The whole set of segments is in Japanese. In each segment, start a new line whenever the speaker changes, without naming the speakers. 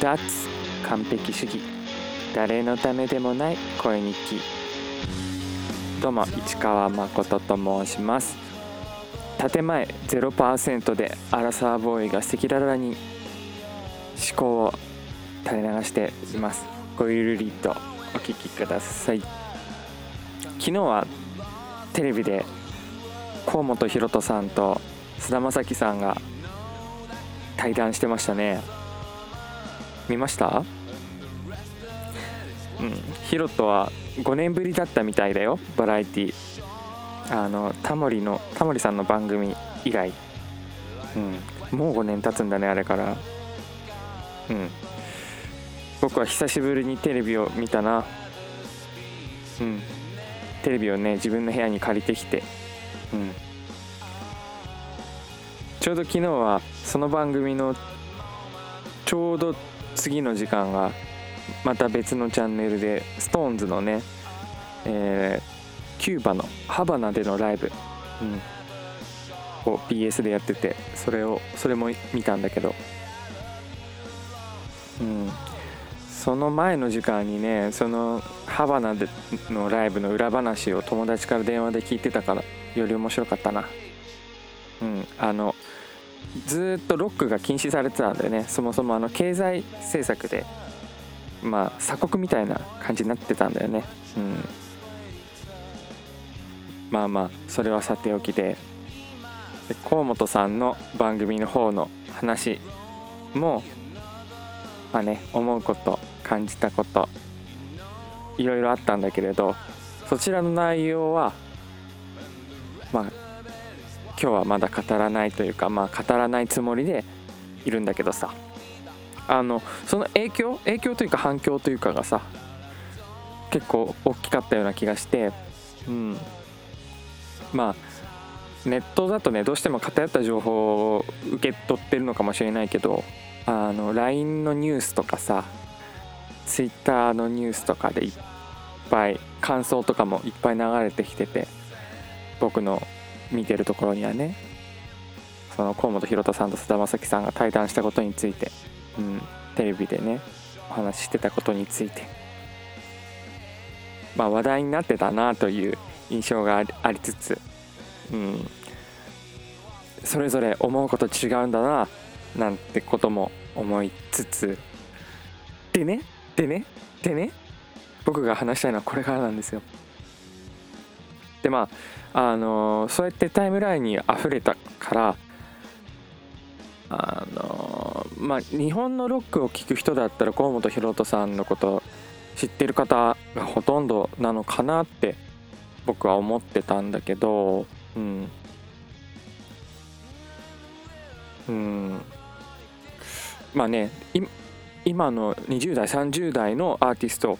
脱完璧主義。誰のためでもない声日記。どうも市川誠と申します。建前0%でアラサーボーイが赤裸々に思考を垂れ流しています。ごゆるりとお聞きください。昨日はテレビで河本大翔さんと菅田将暉さんが対談してましたね。見ました？うん。ヒロトは5年ぶりだったみたいだよ。バラエティ。あのタモリのタモリさんの番組以来うん。もう5年経つんだねあれから。うん。僕は久しぶりにテレビを見たな。うん。テレビをね自分の部屋に借りてきて。うん。ちょうど昨日はその番組のちょうど次の時間がまた別のチャンネルで SixTONES のね、えー、キューバのハバナでのライブ、うん、を BS でやっててそれをそれも見たんだけど、うん、その前の時間にねそのハバナでのライブの裏話を友達から電話で聞いてたからより面白かったな。うん、あのずっとロックが禁止されてたんだよね。そもそもあの経済政策でまあ鎖国みたいな感じになってたんだよね。うん。まあまあそれはさておきでで河本さんの番組の方の話もまあね思うこと感じたこといろいろあったんだけれどそちらの内容はまあ今日はまだ語らないというかまあ語らないつもりでいるんだけどさ。あのその影響影響というか反響というかがさ結構大きかったような気がしてうん。まあネットだとねどうしても偏った情報を受け取ってるのかもしれないけどあの LINE のニュースとかさ Twitter のニュースとかでいっぱい感想とかもいっぱい流れてきてて僕の見てるところにはねその河本大翔さんと菅田将暉さんが対談したことについて、うん、テレビでねお話ししてたことについて。まあ話題になってたなという印象がありつつ、うん、それぞれ思うこと違うんだななんてことも思いつつ。でねでねでね僕が話したいのはこれからなんですよ。でまああのそうやってタイムラインに溢れたからあのまあ日本のロックを聴く人だったら河本大翔さんのこと知ってる方がほとんどなのかなって僕は思ってたんだけどうんうんまあね今の20代30代のアーティスト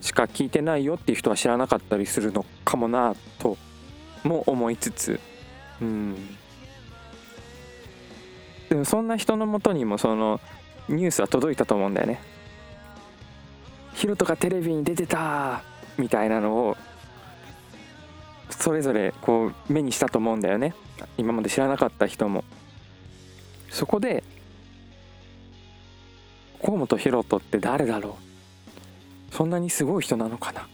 しか聞いてないよっていう人は知らなかったりするのかもなとも思いつつ。うん。でもそんな人のもとにもそのニュースは届いたと思うんだよね。ヒロトがテレビに出てたみたいなのをそれぞれこう目にしたと思うんだよね。今まで知らなかった人も。そこで河本大翔って誰だろう？そんなにすごい人なのかな？っ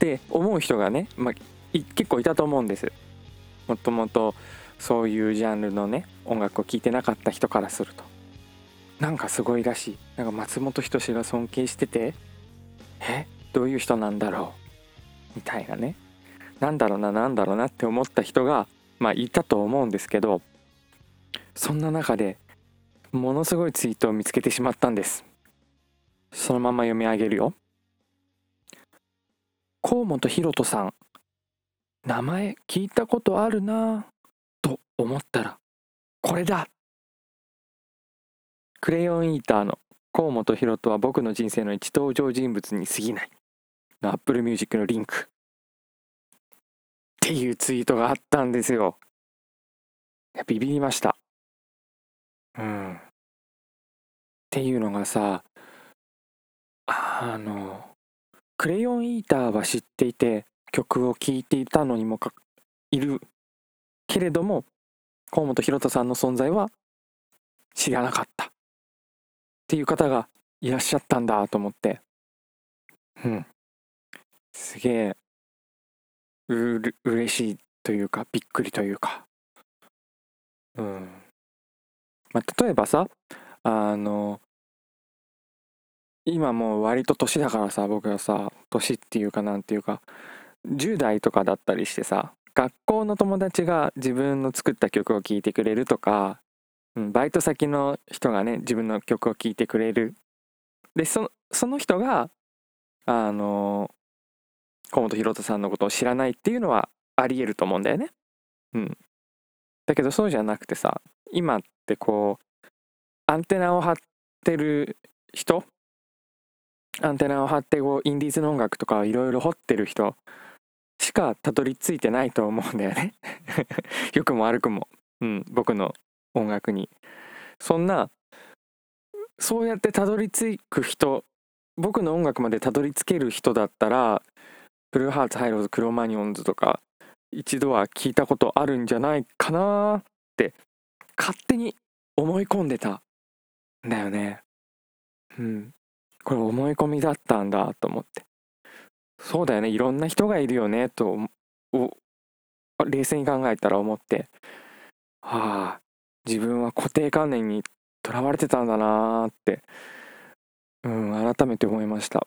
て思う人がね、まあ、結構いたと思うんです。もともとそういうジャンルのね音楽を聴いてなかった人からすると。なんかすごいらしい。なんか松本人志が尊敬しててえ？どういう人なんだろう？みたいなね。なんだろうななんだろうなって思った人がまあいたと思うんですけどそんな中でものすごいツイートを見つけてしまったんです。そのまま読み上げるよ。甲本ヒロトさん名前聞いたことあるなと思ったらこれだ。クレヨンイーターの甲本ヒロトは僕の人生の一登場人物に過ぎない。のアップルミュージックのリンク。っていうツイートがあったんですよ。ビビりました。うん。っていうのがさ、あの、クレヨンイーターは知っていて曲を聴いていたのにもかいるけれども河本大翔さんの存在は知らなかった。っていう方がいらっしゃったんだと思って。うん。すげえうう嬉しいというかびっくりというか。うんまあ例えばさあの今もう割と年だからさ僕はさ年っていうかなんていうか10代とかだったりしてさ学校の友達が自分の作った曲を聴いてくれるとか、うん、バイト先の人がね自分の曲を聴いてくれるでその人があの河本大翔さんのことを知らないっていうのはありえると思うんだよね。うん。だけどそうじゃなくてさ今ってこうアンテナを張ってる人アンテナを張ってこうインディーズの音楽とかいろいろ掘ってる人しかたどり着いてないと思うんだよね。良くも悪くも、うん、僕の音楽に。そんなそうやってたどり着く人僕の音楽までたどり着ける人だったらブルーハーツハイローズクロマニオンズとか一度は聞いたことあるんじゃないかなって勝手に思い込んでたんだよね。うん。これ思い込みだったんだと思って。そうだよね。いろんな人がいるよねと冷静に考えたら思って。はあ自分は固定観念にとらわれてたんだなって、うん、改めて思いました。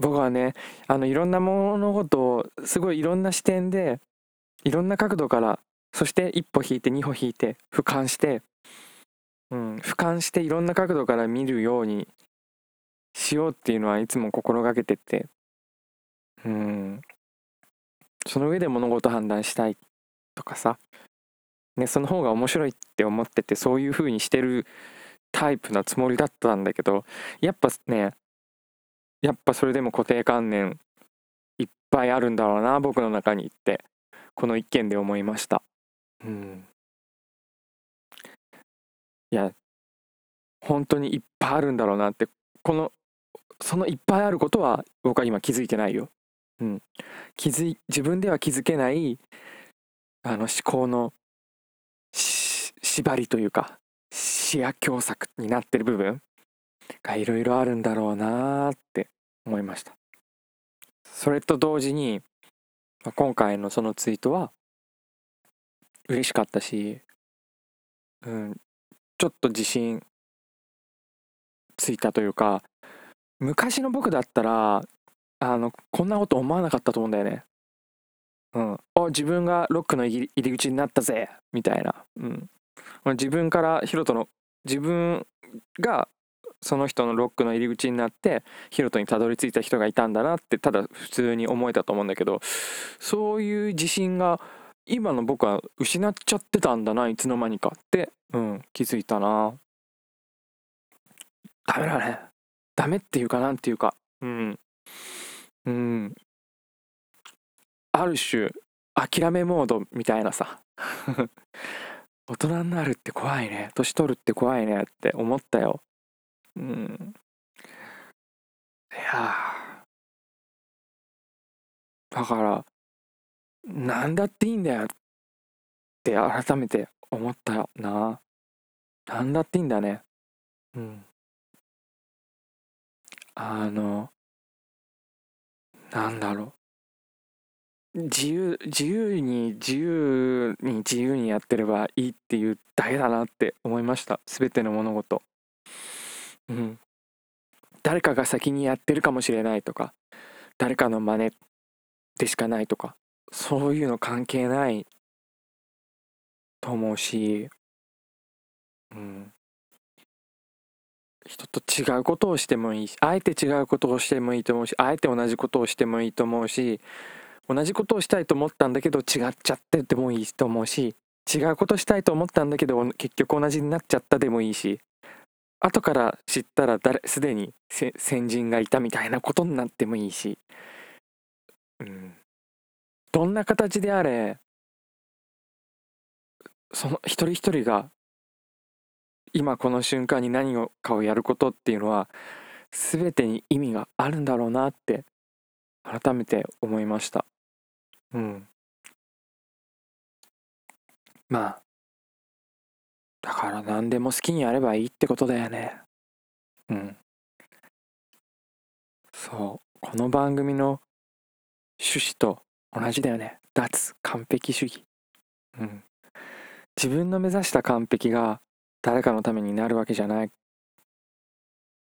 僕はねあのいろんな物事をすごいいろんな視点でいろんな角度からそして一歩引いて二歩引いて俯瞰して、うん、俯瞰していろんな角度から見るようにしようっていうのはいつも心がけててうん。その上で物事判断したいとかさねその方が面白いって思っててそういう風にしてるタイプなつもりだったんだけどやっぱねやっぱそれでも固定観念いっぱいあるんだろうな僕の中にってこの一件で思いました。うんいや本当にいっぱいあるんだろうなってこのそのいっぱいあることは僕は今気づいてないよ。うん、気づい自分では気づけないあの思考のし縛りというか視野狭窄になってる部分がいろいろあるんだろうなって思いました。それと同時に今回のそのツイートは嬉しかったし、うん、ちょっと自信ついたというか昔の僕だったらあのこんなこと思わなかったと思うんだよね。うん、あ自分がロックの入り口になったぜみたいな、うん、自分からヒロトの自分がその人のロックの入り口になってヒロトにたどり着いた人がいたんだなってただ普通に思えたと思うんだけどそういう自信が今の僕は失っちゃってたんだないつの間にかって、うん、気づいたな。ダメだね。ダメっていうかなんていうかうん。うん。ある種諦めモードみたいなさ。大人になるって怖いね。年取るって怖いねって思ったよ。うん。いやだから何だっていいんだよって改めて思ったよな何だっていいんだね。うん。あのなんだろう。自由自由に自由に自由にやってればいいっていうだけだなって思いました。全ての物事。うん。誰かが先にやってるかもしれないとか誰かの真似でしかないとかそういうの関係ないと思うしうん。人と違うことをしてもいいしあえて違うことをしてもいいと思うしあえて同じことをしてもいいと思うし同じことをしたいと思ったんだけど違っちゃってでもいいと思うし違うことしたいと思ったんだけど結局同じになっちゃったでもいいし後から知ったら誰すでに先人がいたみたいなことになってもいいし、うん、どんな形であれその一人一人が今この瞬間に何をかをやることっていうのは全てに意味があるんだろうなって改めて思いました。うん。まあだから何でも好きにやればいいってことだよね。うん。そう。この番組の趣旨と同じだよね。脱完璧主義。うん。自分の目指した完璧が誰かのためになるわけじゃない。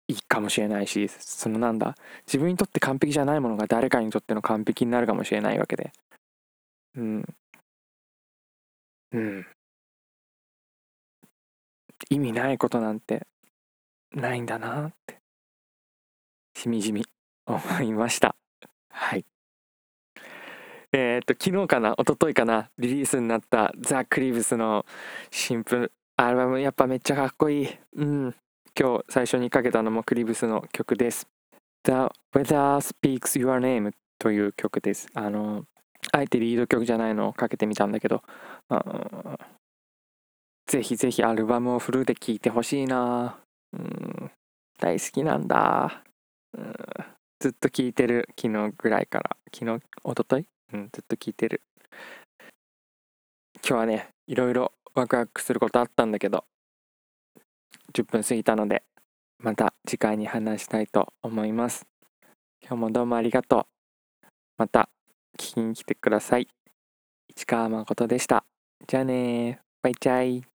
いいかもしれないしそのなんだ。自分にとって完璧じゃないものが誰かにとっての完璧になるかもしれないわけで。うん。うん。意味ないことなんてないんだなって。しみじみ思いました。はいえー、っと昨日かな一昨日かなリリースになったザ・クリーブスの新譜アルバムやっぱめっちゃかっこいい。うん。今日最初にかけたのもクリブスの曲です。The Weather Speaks Your Name という曲です。あのあえてリード曲じゃないのをかけてみたんだけどぜひぜひアルバムをフルで聴いてほしいな。うん。大好きなんだ。うん。ずっと聴いてる昨日ぐらいから。昨日一昨日？うんずっと聞いてる。今日はねいろいろワクワクすることあったんだけど10分過ぎたのでまた次回に話したいと思います。今日もどうもありがとう。また聞きに来てください。市川誠でした。じゃあねバイチャイ。